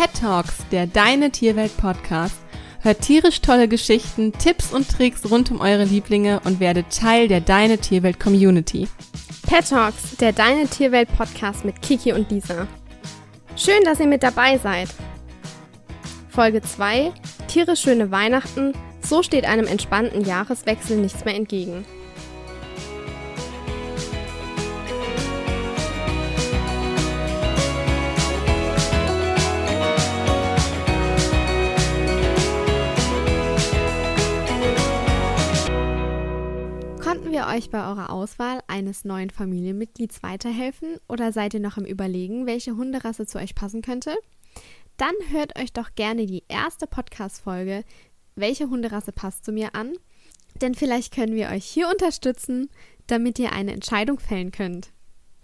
Pet Talks, der Deine Tierwelt Podcast. Hört tierisch tolle Geschichten, Tipps und Tricks rund um eure Lieblinge und werdet Teil der Deine Tierwelt Community. Pet Talks, der Deine Tierwelt Podcast mit Kiki und Lisa. Schön, dass ihr mit dabei seid. Folge 2: Tiere schöne Weihnachten. So steht einem entspannten Jahreswechsel nichts mehr entgegen. Wir euch bei eurer Auswahl eines neuen Familienmitglieds weiterhelfen oder seid ihr noch am Überlegen, welche Hunderasse zu euch passen könnte? Dann hört euch doch gerne die erste Podcast-Folge Welche Hunderasse passt zu mir an? Denn vielleicht können wir euch hier unterstützen, damit ihr eine Entscheidung fällen könnt.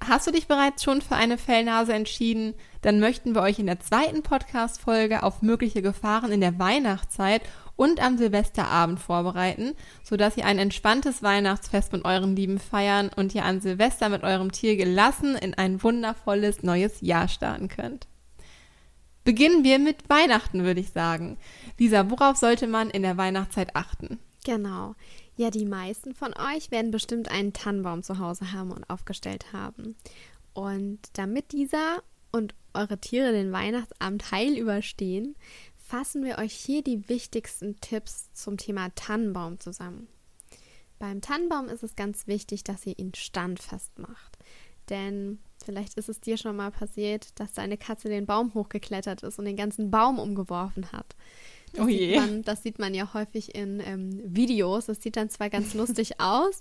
Hast du dich bereits schon für eine Fellnase entschieden? Dann möchten wir euch in der zweiten Podcast-Folge auf mögliche Gefahren in der Weihnachtszeit und am Silvesterabend vorbereiten, sodass ihr ein entspanntes Weihnachtsfest mit euren Lieben feiern und ihr an Silvester mit eurem Tier gelassen in ein wundervolles neues Jahr starten könnt. Beginnen wir mit Weihnachten, würde ich sagen. Lisa, worauf sollte man in der Weihnachtszeit achten? Genau. Ja, die meisten von euch werden bestimmt einen Tannenbaum zu Hause haben und aufgestellt haben. Und damit dieser und eure Tiere den Weihnachtsabend heil überstehen, fassen wir euch hier die wichtigsten Tipps zum Thema Tannenbaum zusammen. Beim Tannenbaum ist es ganz wichtig, dass ihr ihn standfest macht. Denn vielleicht ist es dir schon mal passiert, dass deine Katze den Baum hochgeklettert ist und den ganzen Baum umgeworfen hat. Das, Oh sieht, je. man, das sieht man ja häufig in ähm, Videos. Das sieht dann zwar ganz lustig aus,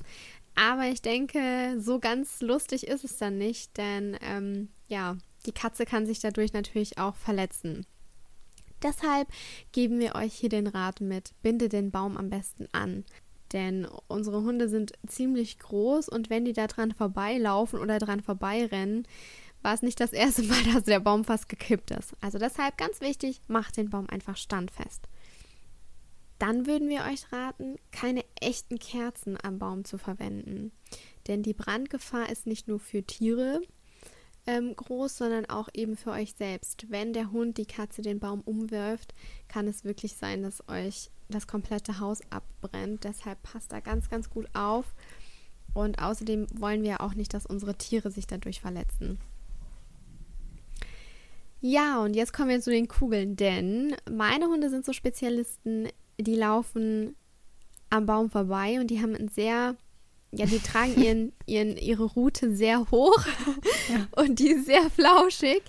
aber ich denke, so ganz lustig ist es dann nicht, denn ähm, ja, die Katze kann sich dadurch natürlich auch verletzen. Deshalb geben wir euch hier den Rat mit, binde den Baum am besten an. Denn unsere Hunde sind ziemlich groß und wenn die da dran vorbeilaufen oder dran vorbeirennen, war es nicht das erste Mal, dass der Baum fast gekippt ist. Also deshalb ganz wichtig, macht den Baum einfach standfest. Dann würden wir euch raten, keine echten Kerzen am Baum zu verwenden. Denn die Brandgefahr ist nicht nur für Tiere ähm, groß, sondern auch eben für euch selbst. Wenn der Hund die Katze den Baum umwirft, kann es wirklich sein, dass euch das komplette Haus abbrennt. Deshalb passt da ganz, ganz gut auf. Und außerdem wollen wir auch nicht, dass unsere Tiere sich dadurch verletzen. Ja, und jetzt kommen wir zu den Kugeln, denn meine Hunde sind so Spezialisten, die laufen am Baum vorbei und die haben ein sehr, ja, die tragen ihren, ihren, ihre Route sehr hoch Ja. und die ist sehr flauschig.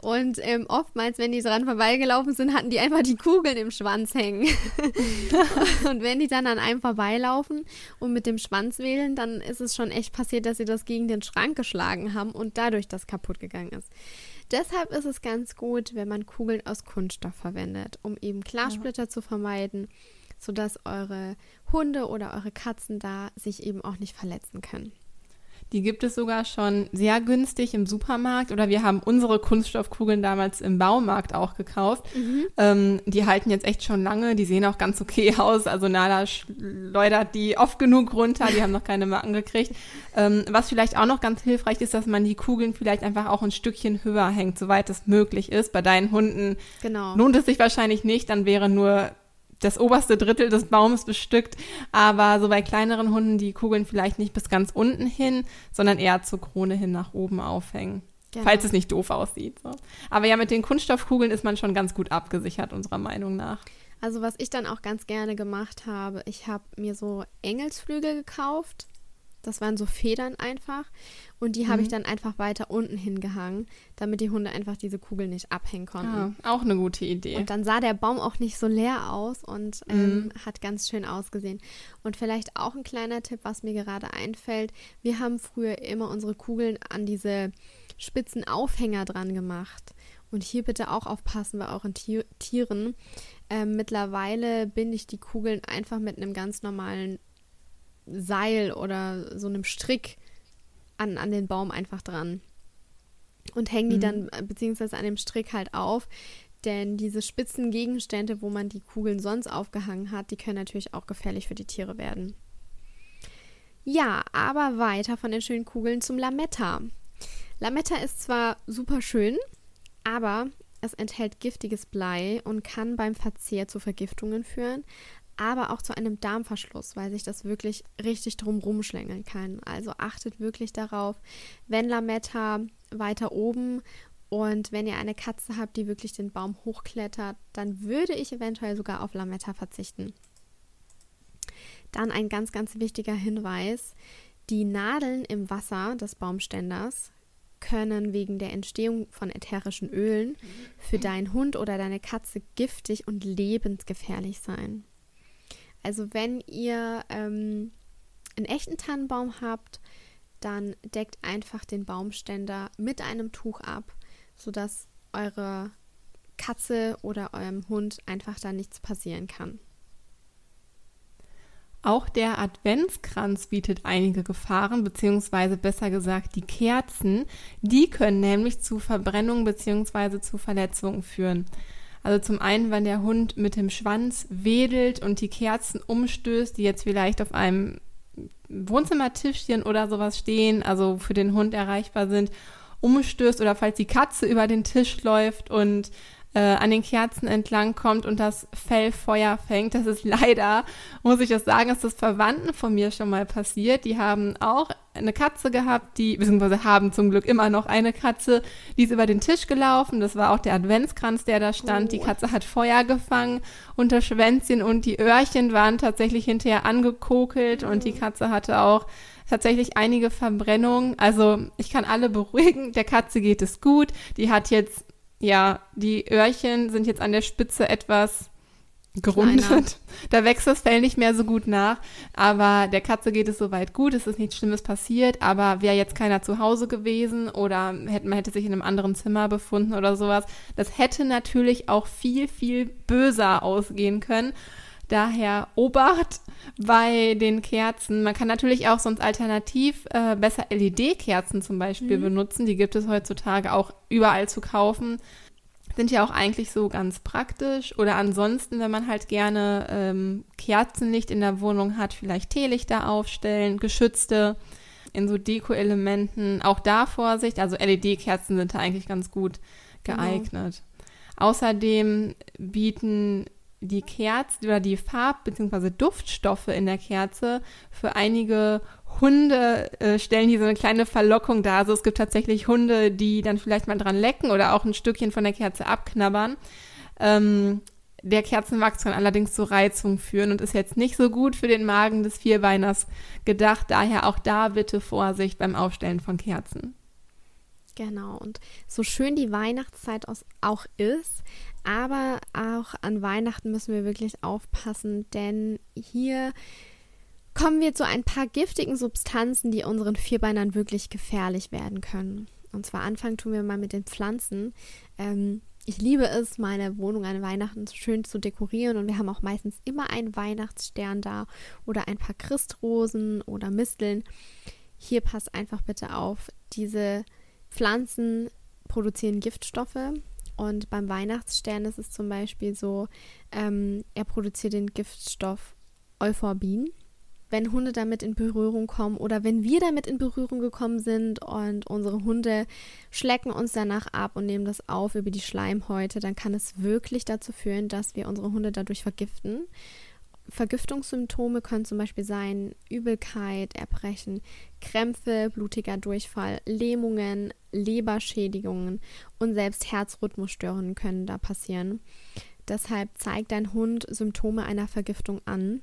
Und ähm, oftmals, wenn die dran vorbeigelaufen sind, hatten die einfach die Kugeln im Schwanz hängen. und wenn die dann an einem vorbeilaufen und mit dem Schwanz wählen, dann ist es schon echt passiert, dass sie das gegen den Schrank geschlagen haben und dadurch das kaputt gegangen ist. Deshalb ist es ganz gut, wenn man Kugeln aus Kunststoff verwendet, um eben Glassplitter zu vermeiden, sodass eure Hunde oder eure Katzen da sich eben auch nicht verletzen können. Die gibt es sogar schon sehr günstig im Supermarkt oder wir haben unsere Kunststoffkugeln damals im Baumarkt auch gekauft. Ähm, die halten jetzt echt schon lange, die sehen auch ganz okay aus. Also Nala schleudert die oft genug runter, die haben noch keine Marken gekriegt. Ähm, was vielleicht auch noch ganz hilfreich ist, dass man die Kugeln vielleicht einfach auch ein Stückchen höher hängt, soweit es möglich ist. Bei deinen Hunden Genau. lohnt es sich wahrscheinlich nicht, dann wäre nur das oberste Drittel des Baumes bestückt, aber so bei kleineren Hunden die Kugeln vielleicht nicht bis ganz unten hin, sondern eher zur Krone hin nach oben aufhängen. Genau. Falls es nicht doof aussieht. So. Aber ja, mit den Kunststoffkugeln ist man schon ganz gut abgesichert, unserer Meinung nach. Also was ich dann auch ganz gerne gemacht habe, ich habe mir so Engelsflügel gekauft. Das waren so Federn einfach. Und die habe ich dann einfach weiter unten hingehangen, damit die Hunde einfach diese Kugel nicht abhängen konnten. Ja, auch eine gute Idee. Und dann sah der Baum auch nicht so leer aus und ähm, hat ganz schön ausgesehen. Und vielleicht auch ein kleiner Tipp, was mir gerade einfällt. Wir haben früher immer unsere Kugeln an diese spitzen Aufhänger dran gemacht. Und hier bitte auch aufpassen bei euren Tier Tieren. Ähm, mittlerweile binde ich die Kugeln einfach mit einem ganz normalen Seil oder so einem Strick an, an den Baum einfach dran. Und hängen die dann äh, beziehungsweise an dem Strick halt auf. Denn diese spitzen Gegenstände, wo man die Kugeln sonst aufgehangen hat, die können natürlich auch gefährlich für die Tiere werden. Ja, aber weiter von den schönen Kugeln zum Lametta. Lametta ist zwar super schön, aber es enthält giftiges Blei und kann beim Verzehr zu Vergiftungen führen, aber auch zu einem Darmverschluss, weil sich das wirklich richtig drumrum schlängeln kann. Also achtet wirklich darauf, wenn Lametta weiter oben und wenn ihr eine Katze habt, die wirklich den Baum hochklettert, dann würde ich eventuell sogar auf Lametta verzichten. Dann ein ganz, ganz wichtiger Hinweis. Die Nadeln im Wasser des Baumständers können wegen der Entstehung von ätherischen Ölen für deinen Hund oder deine Katze giftig und lebensgefährlich sein. Also wenn ihr ähm, einen echten Tannenbaum habt, dann deckt einfach den Baumständer mit einem Tuch ab, sodass eure Katze oder eurem Hund einfach da nichts passieren kann. Auch der Adventskranz bietet einige Gefahren, beziehungsweise besser gesagt die Kerzen. Die können nämlich zu Verbrennungen beziehungsweise zu Verletzungen führen. Also zum einen, wenn der Hund mit dem Schwanz wedelt und die Kerzen umstößt, die jetzt vielleicht auf einem Wohnzimmertischchen oder sowas stehen, also für den Hund erreichbar sind, umstößt oder falls die Katze über den Tisch läuft und äh, an den Kerzen entlang kommt und das Fell Feuer fängt. Das ist leider, muss ich das sagen, ist das Verwandten von mir schon mal passiert. Die haben auch eine Katze gehabt, die, beziehungsweise haben zum Glück immer noch eine Katze, die ist über den Tisch gelaufen. Das war auch der Adventskranz, der da stand. Oh. Die Katze hat Feuer gefangen unter Schwänzchen und die Öhrchen waren tatsächlich hinterher angekokelt oh. und die Katze hatte auch tatsächlich einige Verbrennungen. Also ich kann alle beruhigen, der Katze geht es gut. Die hat jetzt ja, die Öhrchen sind jetzt an der Spitze etwas gerundet. Kleiner. Da wächst das Fell nicht mehr so gut nach. Aber der Katze geht es soweit gut. Es ist nichts Schlimmes passiert. Aber wäre jetzt keiner zu Hause gewesen oder hätte, man hätte sich in einem anderen Zimmer befunden oder sowas, das hätte natürlich auch viel, viel böser ausgehen können. Daher Obacht bei den Kerzen. Man kann natürlich auch sonst alternativ äh, besser LED-Kerzen zum Beispiel mhm. benutzen. Die gibt es heutzutage auch überall zu kaufen. Sind ja auch eigentlich so ganz praktisch. Oder ansonsten, wenn man halt gerne ähm, Kerzenlicht in der Wohnung hat, vielleicht Teelichter aufstellen, geschützte in so Deko-Elementen. Auch da Vorsicht. Also LED-Kerzen sind da eigentlich ganz gut geeignet. Genau. Außerdem bieten die Kerze oder die Farb- bzw. Duftstoffe in der Kerze für einige Hunde äh, stellen hier so eine kleine Verlockung dar. Also es gibt tatsächlich Hunde, die dann vielleicht mal dran lecken oder auch ein Stückchen von der Kerze abknabbern. Ähm, der Kerzenwachs kann allerdings zu Reizung führen und ist jetzt nicht so gut für den Magen des Vierbeiners gedacht. Daher auch da bitte Vorsicht beim Aufstellen von Kerzen. Genau, und so schön die Weihnachtszeit auch ist, aber auch an Weihnachten müssen wir wirklich aufpassen, denn hier kommen wir zu ein paar giftigen Substanzen, die unseren Vierbeinern wirklich gefährlich werden können. Und zwar anfangen tun wir mal mit den Pflanzen. Ähm, ich liebe es, meine Wohnung an Weihnachten schön zu dekorieren und wir haben auch meistens immer einen Weihnachtsstern da oder ein paar Christrosen oder Misteln. Hier passt einfach bitte auf, diese Pflanzen produzieren Giftstoffe und beim Weihnachtsstern ist es zum Beispiel so, ähm, er produziert den Giftstoff Euphorbin. Wenn Hunde damit in Berührung kommen oder wenn wir damit in Berührung gekommen sind und unsere Hunde schlecken uns danach ab und nehmen das auf über die Schleimhäute, dann kann es wirklich dazu führen, dass wir unsere Hunde dadurch vergiften. Vergiftungssymptome können zum Beispiel sein Übelkeit, Erbrechen, Krämpfe, blutiger Durchfall, Lähmungen, Leberschädigungen und selbst Herzrhythmusstörungen können da passieren. Deshalb zeigt dein Hund Symptome einer Vergiftung an.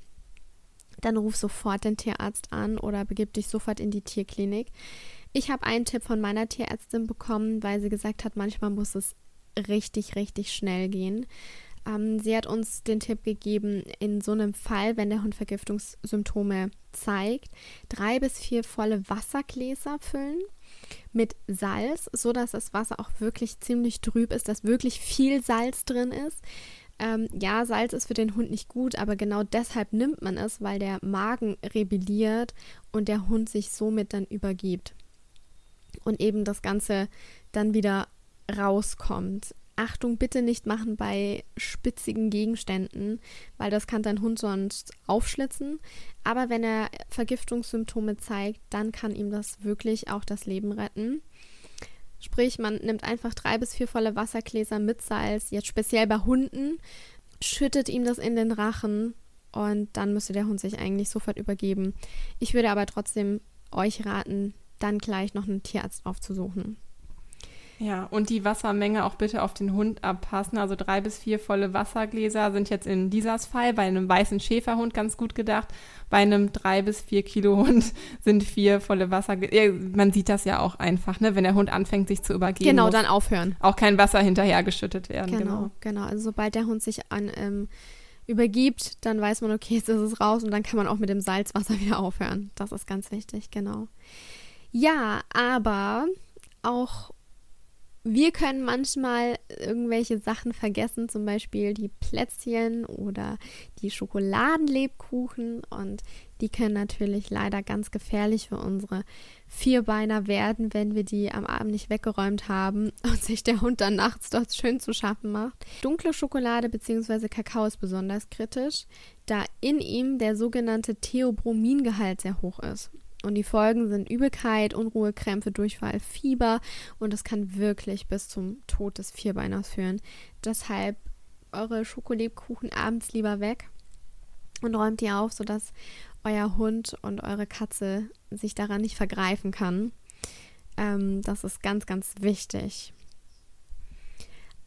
Dann ruf sofort den Tierarzt an oder begib dich sofort in die Tierklinik. Ich habe einen Tipp von meiner Tierärztin bekommen, weil sie gesagt hat, manchmal muss es richtig, richtig schnell gehen. Ähm, sie hat uns den Tipp gegeben, in so einem Fall, wenn der Hund Vergiftungssymptome zeigt, drei bis vier volle Wassergläser füllen mit Salz, so dass das Wasser auch wirklich ziemlich trüb ist, dass wirklich viel Salz drin ist. Ähm, ja, Salz ist für den Hund nicht gut, aber genau deshalb nimmt man es, weil der Magen rebelliert und der Hund sich somit dann übergibt. Und eben das Ganze dann wieder rauskommt. Achtung bitte nicht machen bei spitzigen Gegenständen, weil das kann dein Hund sonst aufschlitzen. Aber wenn er Vergiftungssymptome zeigt, dann kann ihm das wirklich auch das Leben retten. Sprich, man nimmt einfach drei bis vier volle Wassergläser mit Salz, jetzt speziell bei Hunden, schüttet ihm das in den Rachen und dann müsste der Hund sich eigentlich sofort übergeben. Ich würde aber trotzdem euch raten, dann gleich noch einen Tierarzt aufzusuchen. Ja, und die Wassermenge auch bitte auf den Hund abpassen. Also drei bis vier volle Wassergläser sind jetzt in Lisas Fall bei einem weißen Schäferhund ganz gut gedacht. Bei einem drei bis vier Kilo Hund sind vier volle Wassergläser. Man sieht das ja auch einfach, ne? wenn der Hund anfängt, sich zu übergeben. Genau, dann aufhören. Auch kein Wasser hinterher geschüttet werden. Genau, genau. genau. Also sobald der Hund sich an ähm, übergibt, dann weiß man, okay, jetzt ist es raus und dann kann man auch mit dem Salzwasser wieder aufhören. Das ist ganz wichtig, genau. Ja, aber auch wir können manchmal irgendwelche Sachen vergessen, zum Beispiel die Plätzchen oder die Schokoladenlebkuchen und die können natürlich leider ganz gefährlich für unsere Vierbeiner werden, wenn wir die am Abend nicht weggeräumt haben und sich der Hund dann nachts dort schön zu schaffen macht. Dunkle Schokolade bzw. Kakao ist besonders kritisch, da in ihm der sogenannte Theobromingehalt sehr hoch ist. Und die Folgen sind Übelkeit, Unruhe, Krämpfe, Durchfall, Fieber und das kann wirklich bis zum Tod des Vierbeiners führen. Deshalb eure Schokolebkuchen abends lieber weg und räumt die auf, sodass euer Hund und eure Katze sich daran nicht vergreifen kann. Ähm, das ist ganz, ganz wichtig.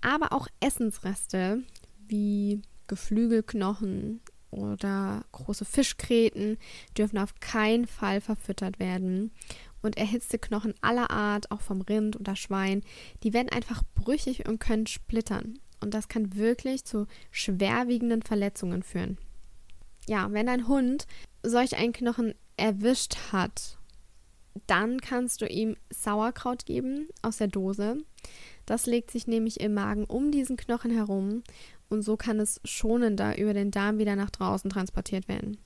Aber auch Essensreste wie Geflügelknochen, oder große Fischgräten dürfen auf keinen Fall verfüttert werden. Und erhitzte Knochen aller Art, auch vom Rind oder Schwein, die werden einfach brüchig und können splittern. Und das kann wirklich zu schwerwiegenden Verletzungen führen. Ja, wenn dein Hund solch einen Knochen erwischt hat, dann kannst du ihm Sauerkraut geben aus der Dose. Das legt sich nämlich im Magen um diesen Knochen herum und so kann es schonender über den Darm wieder nach draußen transportiert werden.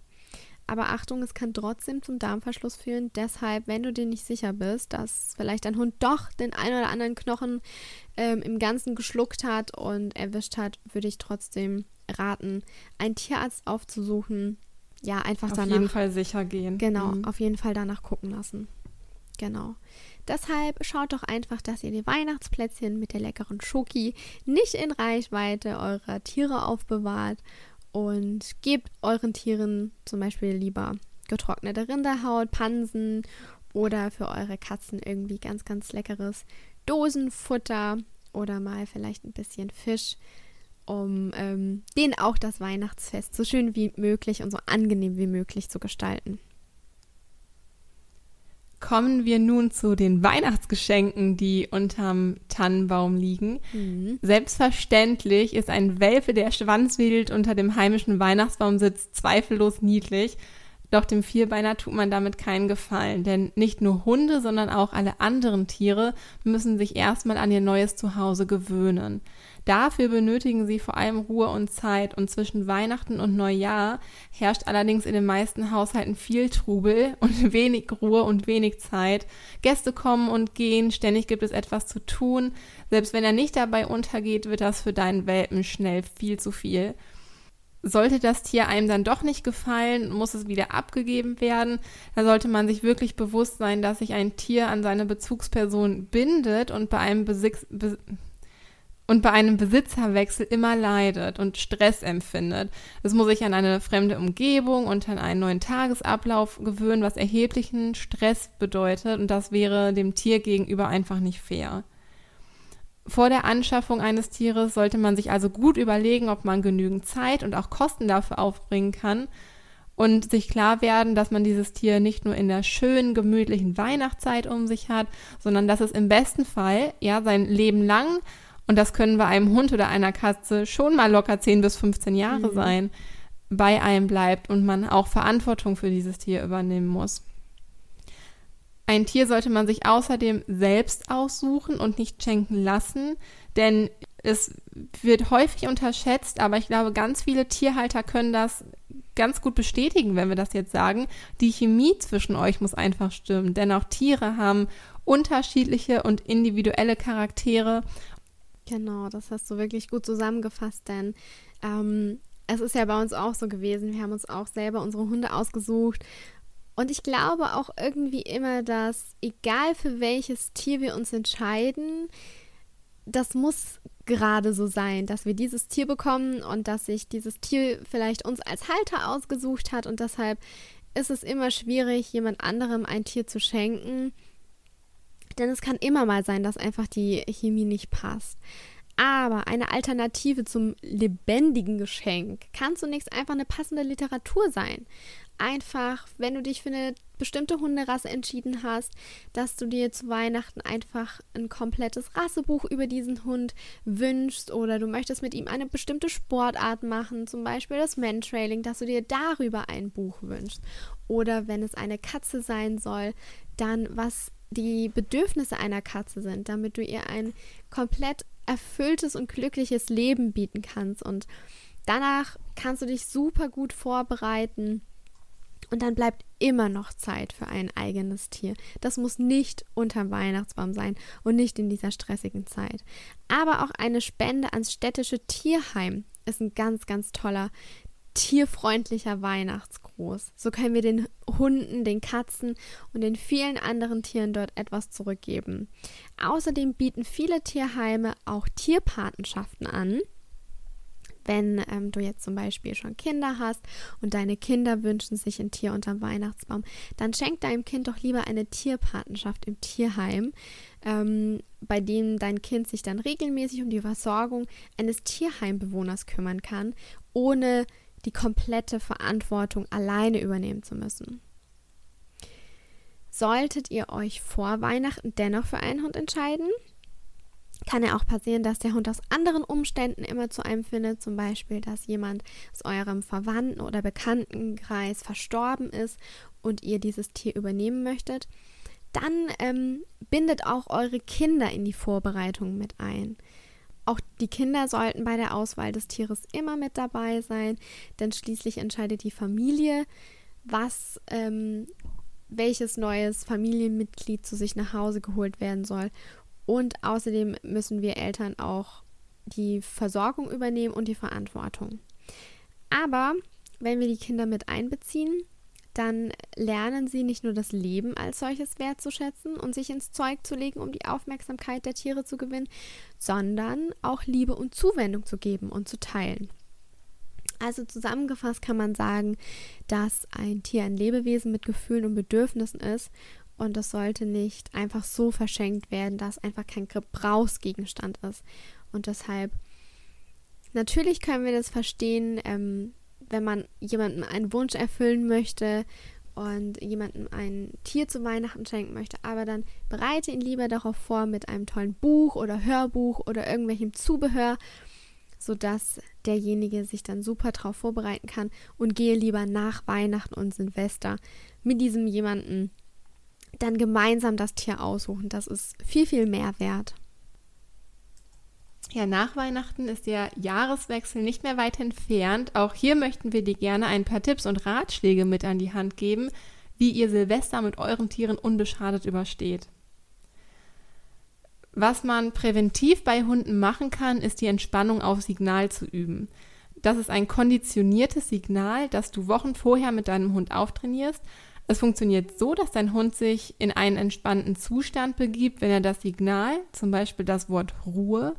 Aber Achtung, es kann trotzdem zum Darmverschluss führen. Deshalb, wenn du dir nicht sicher bist, dass vielleicht dein Hund doch den einen oder anderen Knochen ähm, im Ganzen geschluckt hat und erwischt hat, würde ich trotzdem raten, einen Tierarzt aufzusuchen. Ja, einfach auf danach. Auf jeden Fall sicher gehen. Genau, mhm. auf jeden Fall danach gucken lassen. Genau. Deshalb schaut doch einfach, dass ihr die Weihnachtsplätzchen mit der leckeren Schoki nicht in Reichweite eurer Tiere aufbewahrt und gebt euren Tieren zum Beispiel lieber getrocknete Rinderhaut, Pansen oder für eure Katzen irgendwie ganz, ganz leckeres Dosenfutter oder mal vielleicht ein bisschen Fisch, um ähm, denen auch das Weihnachtsfest so schön wie möglich und so angenehm wie möglich zu gestalten. Kommen wir nun zu den Weihnachtsgeschenken, die unterm Tannenbaum liegen. Mhm. Selbstverständlich ist ein Welpe, der Schwanz wedelt unter dem heimischen Weihnachtsbaum sitzt, zweifellos niedlich. Doch dem Vierbeiner tut man damit keinen Gefallen, denn nicht nur Hunde, sondern auch alle anderen Tiere müssen sich erstmal an ihr neues Zuhause gewöhnen. Dafür benötigen sie vor allem Ruhe und Zeit und zwischen Weihnachten und Neujahr herrscht allerdings in den meisten Haushalten viel Trubel und wenig Ruhe und wenig Zeit. Gäste kommen und gehen, ständig gibt es etwas zu tun. Selbst wenn er nicht dabei untergeht, wird das für deinen Welpen schnell viel zu viel. Sollte das Tier einem dann doch nicht gefallen, muss es wieder abgegeben werden. Da sollte man sich wirklich bewusst sein, dass sich ein Tier an seine Bezugsperson bindet und bei einem Besitz, Be und bei einem Besitzerwechsel immer leidet und Stress empfindet. Es muss sich an eine fremde Umgebung und an einen neuen Tagesablauf gewöhnen, was erheblichen Stress bedeutet und das wäre dem Tier gegenüber einfach nicht fair. Vor der Anschaffung eines Tieres sollte man sich also gut überlegen, ob man genügend Zeit und auch Kosten dafür aufbringen kann und sich klar werden, dass man dieses Tier nicht nur in der schönen, gemütlichen Weihnachtszeit um sich hat, sondern dass es im besten Fall ja sein Leben lang und das können bei einem Hund oder einer Katze schon mal locker 10 bis 15 Jahre mhm. sein, bei einem bleibt und man auch Verantwortung für dieses Tier übernehmen muss. Ein Tier sollte man sich außerdem selbst aussuchen und nicht schenken lassen, denn es wird häufig unterschätzt, aber ich glaube, ganz viele Tierhalter können das ganz gut bestätigen, wenn wir das jetzt sagen. Die Chemie zwischen euch muss einfach stimmen, denn auch Tiere haben unterschiedliche und individuelle Charaktere Genau, das hast du wirklich gut zusammengefasst, denn ähm, es ist ja bei uns auch so gewesen. Wir haben uns auch selber unsere Hunde ausgesucht Und ich glaube auch irgendwie immer, dass egal für welches Tier wir uns entscheiden, das muss gerade so sein, dass wir dieses Tier bekommen und dass sich dieses Tier vielleicht uns als Halter ausgesucht hat und deshalb ist es immer schwierig, jemand anderem ein Tier zu schenken. Denn es kann immer mal sein, dass einfach die Chemie nicht passt. Aber eine Alternative zum lebendigen Geschenk kann zunächst einfach eine passende Literatur sein einfach, wenn du dich für eine bestimmte Hunderasse entschieden hast, dass du dir zu Weihnachten einfach ein komplettes Rassebuch über diesen Hund wünschst oder du möchtest mit ihm eine bestimmte Sportart machen, zum Beispiel das Mantrailing, dass du dir darüber ein Buch wünschst. Oder wenn es eine Katze sein soll, dann was die Bedürfnisse einer Katze sind, damit du ihr ein komplett erfülltes und glückliches Leben bieten kannst. Und danach kannst du dich super gut vorbereiten und dann bleibt immer noch Zeit für ein eigenes Tier. Das muss nicht unterm Weihnachtsbaum sein und nicht in dieser stressigen Zeit. Aber auch eine Spende ans städtische Tierheim ist ein ganz, ganz toller tierfreundlicher Weihnachtsgruß. So können wir den Hunden, den Katzen und den vielen anderen Tieren dort etwas zurückgeben. Außerdem bieten viele Tierheime auch Tierpatenschaften an wenn ähm, du jetzt zum Beispiel schon Kinder hast und deine Kinder wünschen sich ein Tier unterm Weihnachtsbaum, dann schenk deinem Kind doch lieber eine Tierpatenschaft im Tierheim, ähm, bei dem dein Kind sich dann regelmäßig um die Versorgung eines Tierheimbewohners kümmern kann, ohne die komplette Verantwortung alleine übernehmen zu müssen. Solltet ihr euch vor Weihnachten dennoch für einen Hund entscheiden, kann ja auch passieren, dass der Hund aus anderen Umständen immer zu einem findet, zum Beispiel, dass jemand aus eurem Verwandten- oder Bekanntenkreis verstorben ist und ihr dieses Tier übernehmen möchtet. Dann ähm, bindet auch eure Kinder in die Vorbereitung mit ein. Auch die Kinder sollten bei der Auswahl des Tieres immer mit dabei sein, denn schließlich entscheidet die Familie, was ähm, welches neues Familienmitglied zu sich nach Hause geholt werden soll und außerdem müssen wir Eltern auch die Versorgung übernehmen und die Verantwortung. Aber wenn wir die Kinder mit einbeziehen, dann lernen sie nicht nur das Leben als solches wertzuschätzen und sich ins Zeug zu legen, um die Aufmerksamkeit der Tiere zu gewinnen, sondern auch Liebe und Zuwendung zu geben und zu teilen. Also zusammengefasst kann man sagen, dass ein Tier ein Lebewesen mit Gefühlen und Bedürfnissen ist und das sollte nicht einfach so verschenkt werden, dass einfach kein Gebrauchsgegenstand ist. Und deshalb, natürlich können wir das verstehen, ähm, wenn man jemandem einen Wunsch erfüllen möchte und jemandem ein Tier zu Weihnachten schenken möchte, aber dann bereite ihn lieber darauf vor mit einem tollen Buch oder Hörbuch oder irgendwelchem Zubehör, sodass derjenige sich dann super darauf vorbereiten kann und gehe lieber nach Weihnachten und Silvester mit diesem jemanden dann gemeinsam das Tier aussuchen. Das ist viel, viel mehr wert. Ja, nach Weihnachten ist der Jahreswechsel nicht mehr weit entfernt. Auch hier möchten wir dir gerne ein paar Tipps und Ratschläge mit an die Hand geben, wie ihr Silvester mit euren Tieren unbeschadet übersteht. Was man präventiv bei Hunden machen kann, ist die Entspannung auf Signal zu üben. Das ist ein konditioniertes Signal, das du Wochen vorher mit deinem Hund auftrainierst es funktioniert so, dass dein Hund sich in einen entspannten Zustand begibt, wenn er das Signal, zum Beispiel das Wort Ruhe,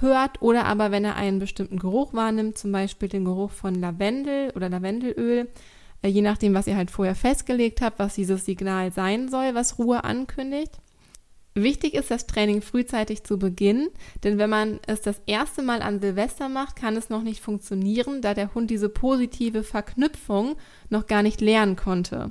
hört oder aber wenn er einen bestimmten Geruch wahrnimmt, zum Beispiel den Geruch von Lavendel oder Lavendelöl, äh, je nachdem, was ihr halt vorher festgelegt habt, was dieses Signal sein soll, was Ruhe ankündigt. Wichtig ist, das Training frühzeitig zu beginnen, denn wenn man es das erste Mal an Silvester macht, kann es noch nicht funktionieren, da der Hund diese positive Verknüpfung noch gar nicht lernen konnte.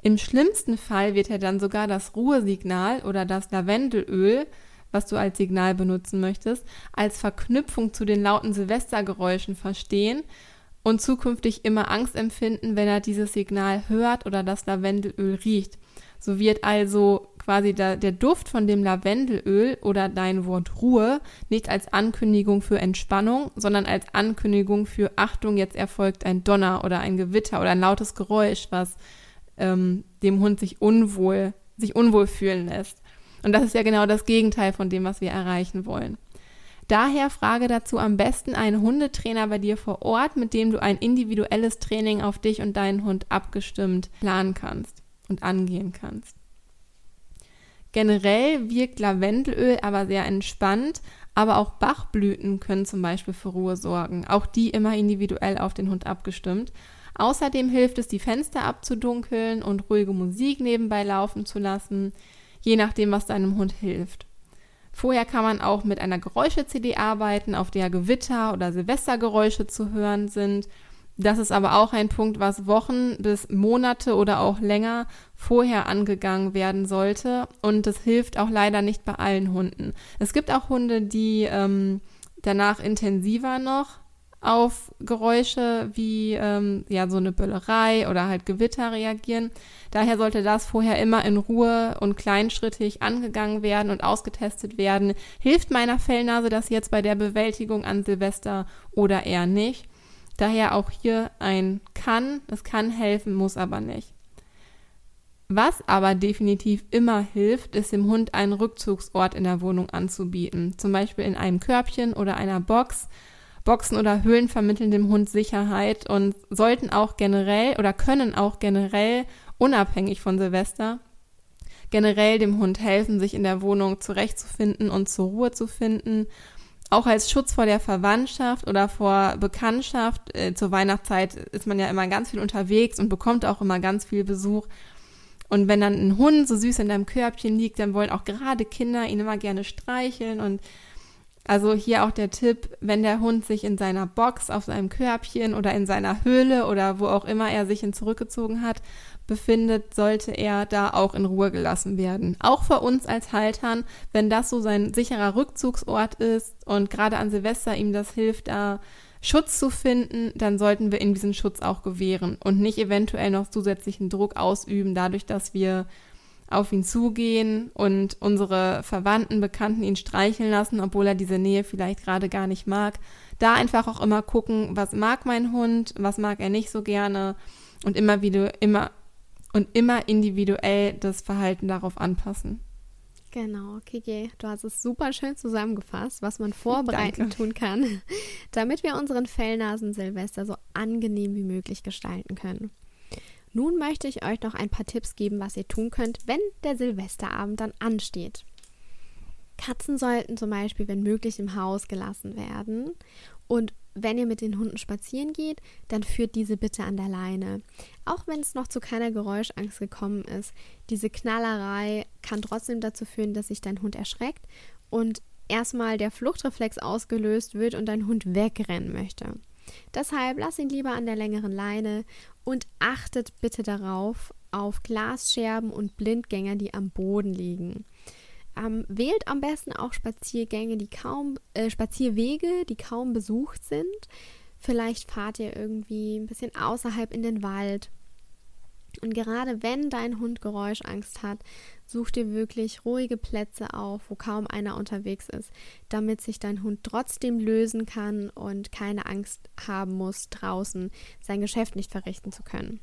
Im schlimmsten Fall wird er dann sogar das Ruhesignal oder das Lavendelöl, was du als Signal benutzen möchtest, als Verknüpfung zu den lauten Silvestergeräuschen verstehen und zukünftig immer Angst empfinden, wenn er dieses Signal hört oder das Lavendelöl riecht. So wird also quasi der, der Duft von dem Lavendelöl oder dein Wort Ruhe nicht als Ankündigung für Entspannung, sondern als Ankündigung für Achtung, jetzt erfolgt ein Donner oder ein Gewitter oder ein lautes Geräusch, was ähm, dem Hund sich unwohl, sich unwohl fühlen lässt. Und das ist ja genau das Gegenteil von dem, was wir erreichen wollen. Daher frage dazu am besten einen Hundetrainer bei dir vor Ort, mit dem du ein individuelles Training auf dich und deinen Hund abgestimmt planen kannst. und angehen kannst. Generell wirkt Lavendelöl aber sehr entspannt, aber auch Bachblüten können zum Beispiel für Ruhe sorgen, auch die immer individuell auf den Hund abgestimmt. Außerdem hilft es, die Fenster abzudunkeln und ruhige Musik nebenbei laufen zu lassen, je nachdem, was deinem Hund hilft. Vorher kann man auch mit einer Geräusche-CD arbeiten, auf der Gewitter- oder Silvestergeräusche zu hören sind. Das ist aber auch ein Punkt, was Wochen bis Monate oder auch länger vorher angegangen werden sollte. Und das hilft auch leider nicht bei allen Hunden. Es gibt auch Hunde, die ähm, danach intensiver noch auf Geräusche wie ähm, ja so eine Böllerei oder halt Gewitter reagieren. Daher sollte das vorher immer in Ruhe und kleinschrittig angegangen werden und ausgetestet werden. Hilft meiner Fellnase das jetzt bei der Bewältigung an Silvester oder eher nicht? Daher auch hier ein kann, es kann helfen, muss aber nicht. Was aber definitiv immer hilft, ist dem Hund einen Rückzugsort in der Wohnung anzubieten, zum Beispiel in einem Körbchen oder einer Box. Boxen oder Höhlen vermitteln dem Hund Sicherheit und sollten auch generell oder können auch generell unabhängig von Silvester generell dem Hund helfen, sich in der Wohnung zurechtzufinden und zur Ruhe zu finden auch als Schutz vor der Verwandtschaft oder vor Bekanntschaft. Äh, zur Weihnachtszeit ist man ja immer ganz viel unterwegs und bekommt auch immer ganz viel Besuch. Und wenn dann ein Hund so süß in deinem Körbchen liegt, dann wollen auch gerade Kinder ihn immer gerne streicheln. Und also hier auch der Tipp, wenn der Hund sich in seiner Box, auf seinem Körbchen oder in seiner Höhle oder wo auch immer er sich hin zurückgezogen hat, befindet, sollte er da auch in Ruhe gelassen werden. Auch für uns als Haltern, wenn das so sein sicherer Rückzugsort ist und gerade an Silvester ihm das hilft, da Schutz zu finden, dann sollten wir ihm diesen Schutz auch gewähren und nicht eventuell noch zusätzlichen Druck ausüben, dadurch, dass wir auf ihn zugehen und unsere Verwandten, Bekannten ihn streicheln lassen, obwohl er diese Nähe vielleicht gerade gar nicht mag. Da einfach auch immer gucken, was mag mein Hund, was mag er nicht so gerne und immer wieder immer und immer individuell das Verhalten darauf anpassen. Genau, Kiki, du hast es super schön zusammengefasst, was man vorbereiten tun kann, damit wir unseren Fellnasen Silvester so angenehm wie möglich gestalten können. Nun möchte ich euch noch ein paar Tipps geben, was ihr tun könnt, wenn der Silvesterabend dann ansteht. Katzen sollten zum Beispiel, wenn möglich, im Haus gelassen werden. Und wenn ihr mit den Hunden spazieren geht, dann führt diese bitte an der Leine. Auch wenn es noch zu keiner Geräuschangst gekommen ist, diese Knallerei kann trotzdem dazu führen, dass sich dein Hund erschreckt und erstmal der Fluchtreflex ausgelöst wird und dein Hund wegrennen möchte. Deshalb lass ihn lieber an der längeren Leine und achtet bitte darauf auf Glasscherben und Blindgänger, die am Boden liegen. Ähm, wählt am besten auch Spaziergänge, die kaum, äh, Spazierwege, die kaum besucht sind. Vielleicht fahrt ihr irgendwie ein bisschen außerhalb in den Wald. Und gerade wenn dein Hund Geräuschangst hat, such dir wirklich ruhige Plätze auf, wo kaum einer unterwegs ist, damit sich dein Hund trotzdem lösen kann und keine Angst haben muss, draußen sein Geschäft nicht verrichten zu können.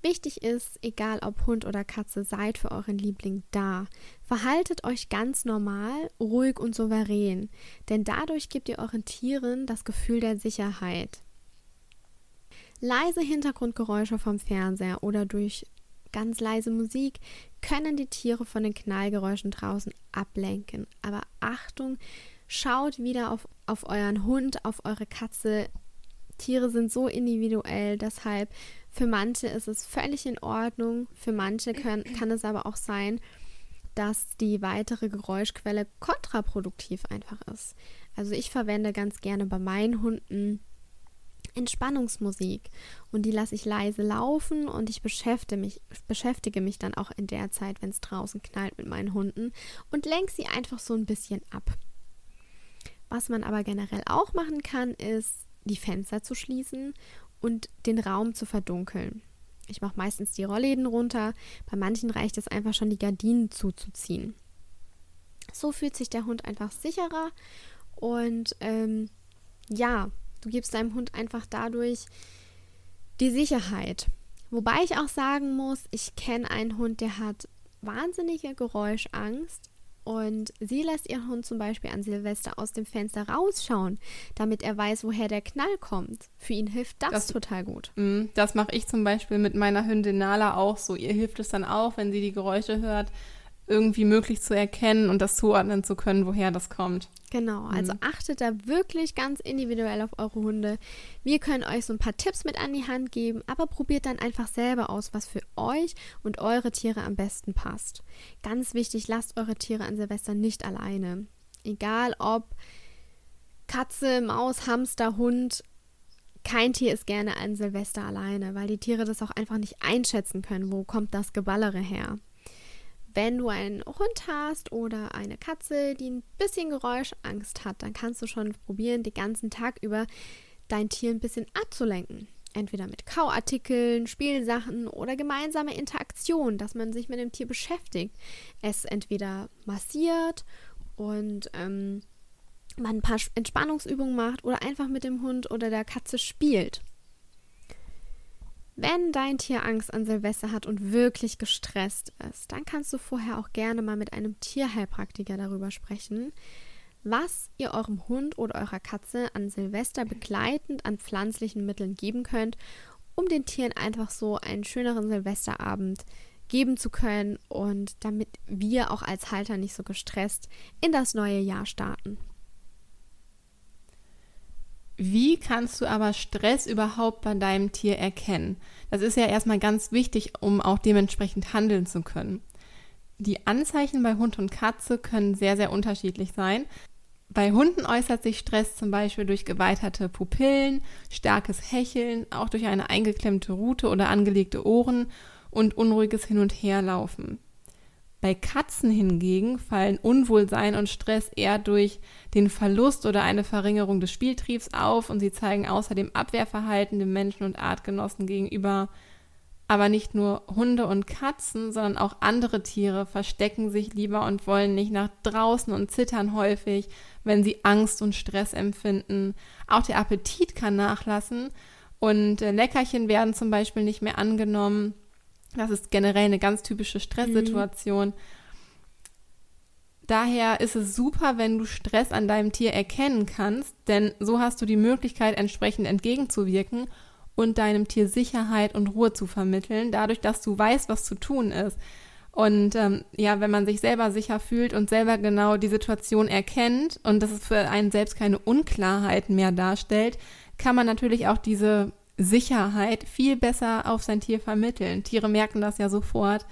Wichtig ist, egal ob Hund oder Katze, seid für euren Liebling da. Verhaltet euch ganz normal, ruhig und souverän, denn dadurch gebt ihr euren Tieren das Gefühl der Sicherheit. Leise Hintergrundgeräusche vom Fernseher oder durch ganz leise Musik können die Tiere von den Knallgeräuschen draußen ablenken. Aber Achtung, schaut wieder auf, auf euren Hund, auf eure Katze. Tiere sind so individuell, deshalb für manche ist es völlig in Ordnung, für manche können, kann es aber auch sein, dass die weitere Geräuschquelle kontraproduktiv einfach ist. Also ich verwende ganz gerne bei meinen Hunden Entspannungsmusik und die lasse ich leise laufen und ich beschäftige mich, beschäftige mich dann auch in der Zeit, wenn es draußen knallt mit meinen Hunden und lenke sie einfach so ein bisschen ab. Was man aber generell auch machen kann, ist die Fenster zu schließen und den Raum zu verdunkeln. Ich mache meistens die Rollläden runter, bei manchen reicht es einfach schon, die Gardinen zuzuziehen. So fühlt sich der Hund einfach sicherer und ähm, ja, du gibst deinem Hund einfach dadurch die Sicherheit. Wobei ich auch sagen muss, ich kenne einen Hund, der hat wahnsinnige Geräuschangst und sie lässt ihren Hund zum Beispiel an Silvester aus dem Fenster rausschauen, damit er weiß, woher der Knall kommt. Für ihn hilft das, das total gut. Mm, das mache ich zum Beispiel mit meiner Hündin Nala auch so. Ihr hilft es dann auch, wenn sie die Geräusche hört, irgendwie möglich zu erkennen und das zuordnen zu können, woher das kommt. Genau, also mhm. achtet da wirklich ganz individuell auf eure Hunde. Wir können euch so ein paar Tipps mit an die Hand geben, aber probiert dann einfach selber aus, was für euch und eure Tiere am besten passt. Ganz wichtig, lasst eure Tiere an Silvester nicht alleine. Egal ob Katze, Maus, Hamster, Hund, kein Tier ist gerne an Silvester alleine, weil die Tiere das auch einfach nicht einschätzen können, wo kommt das Geballere her. Wenn du einen Hund hast oder eine Katze, die ein bisschen Geräuschangst hat, dann kannst du schon probieren, den ganzen Tag über dein Tier ein bisschen abzulenken. Entweder mit Kauartikeln, Spielsachen oder gemeinsame Interaktion, dass man sich mit dem Tier beschäftigt. Es entweder massiert und ähm, man ein paar Entspannungsübungen macht oder einfach mit dem Hund oder der Katze spielt. Wenn dein Tier Angst an Silvester hat und wirklich gestresst ist, dann kannst du vorher auch gerne mal mit einem Tierheilpraktiker darüber sprechen, was ihr eurem Hund oder eurer Katze an Silvester begleitend an pflanzlichen Mitteln geben könnt, um den Tieren einfach so einen schöneren Silvesterabend geben zu können und damit wir auch als Halter nicht so gestresst in das neue Jahr starten. Wie kannst du aber Stress überhaupt bei deinem Tier erkennen? Das ist ja erstmal ganz wichtig, um auch dementsprechend handeln zu können. Die Anzeichen bei Hund und Katze können sehr, sehr unterschiedlich sein. Bei Hunden äußert sich Stress zum Beispiel durch geweiterte Pupillen, starkes Hecheln, auch durch eine eingeklemmte Rute oder angelegte Ohren und unruhiges Hin- und Herlaufen. Bei Katzen hingegen fallen Unwohlsein und Stress eher durch den Verlust oder eine Verringerung des Spieltriebs auf und sie zeigen außerdem Abwehrverhalten dem Menschen und Artgenossen gegenüber. Aber nicht nur Hunde und Katzen, sondern auch andere Tiere verstecken sich lieber und wollen nicht nach draußen und zittern häufig, wenn sie Angst und Stress empfinden. Auch der Appetit kann nachlassen und äh, Leckerchen werden zum Beispiel nicht mehr angenommen das ist generell eine ganz typische Stresssituation. Mhm. Daher ist es super, wenn du Stress an deinem Tier erkennen kannst, denn so hast du die Möglichkeit, entsprechend entgegenzuwirken und deinem Tier Sicherheit und Ruhe zu vermitteln, dadurch, dass du weißt, was zu tun ist. Und ähm, ja, wenn man sich selber sicher fühlt und selber genau die Situation erkennt und dass es für einen selbst keine Unklarheiten mehr darstellt, kann man natürlich auch diese Sicherheit viel besser auf sein Tier vermitteln. Tiere merken das ja sofort.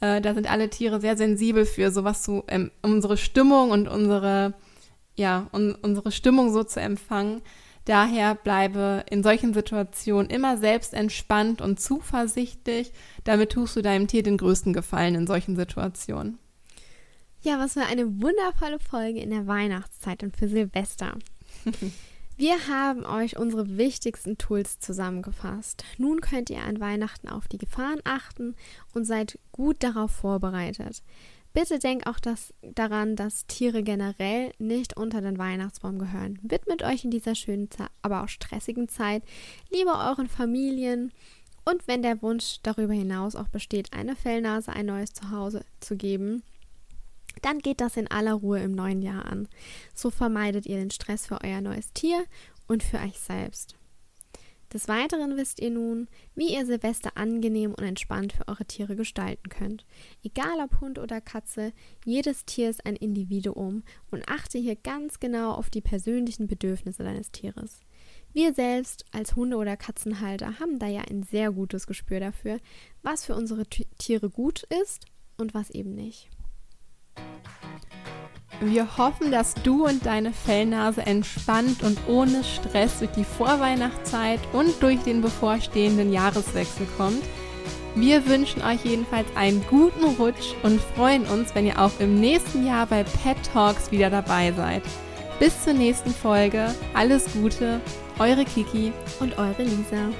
Äh, da sind alle Tiere sehr sensibel für, sowas zu, ähm, unsere Stimmung und unsere, ja, un unsere Stimmung so zu empfangen. Daher bleibe in solchen Situationen immer selbst entspannt und zuversichtlich. Damit tust du deinem Tier den größten Gefallen in solchen Situationen. Ja, was für eine wundervolle Folge in der Weihnachtszeit und für Silvester. Wir haben euch unsere wichtigsten Tools zusammengefasst. Nun könnt ihr an Weihnachten auf die Gefahren achten und seid gut darauf vorbereitet. Bitte denkt auch das, daran, dass Tiere generell nicht unter den Weihnachtsbaum gehören. Widmet euch in dieser schönen, aber auch stressigen Zeit lieber euren Familien und wenn der Wunsch darüber hinaus auch besteht, eine Fellnase ein neues Zuhause zu geben, dann geht das in aller Ruhe im neuen Jahr an. So vermeidet ihr den Stress für euer neues Tier und für euch selbst. Des Weiteren wisst ihr nun, wie ihr Silvester angenehm und entspannt für eure Tiere gestalten könnt. Egal ob Hund oder Katze, jedes Tier ist ein Individuum und achte hier ganz genau auf die persönlichen Bedürfnisse deines Tieres. Wir selbst als Hunde- oder Katzenhalter haben da ja ein sehr gutes Gespür dafür, was für unsere Tiere gut ist und was eben nicht. Wir hoffen, dass du und deine Fellnase entspannt und ohne Stress durch die Vorweihnachtszeit und durch den bevorstehenden Jahreswechsel kommt. Wir wünschen euch jedenfalls einen guten Rutsch und freuen uns, wenn ihr auch im nächsten Jahr bei Pet Talks wieder dabei seid. Bis zur nächsten Folge. Alles Gute, eure Kiki und eure Lisa.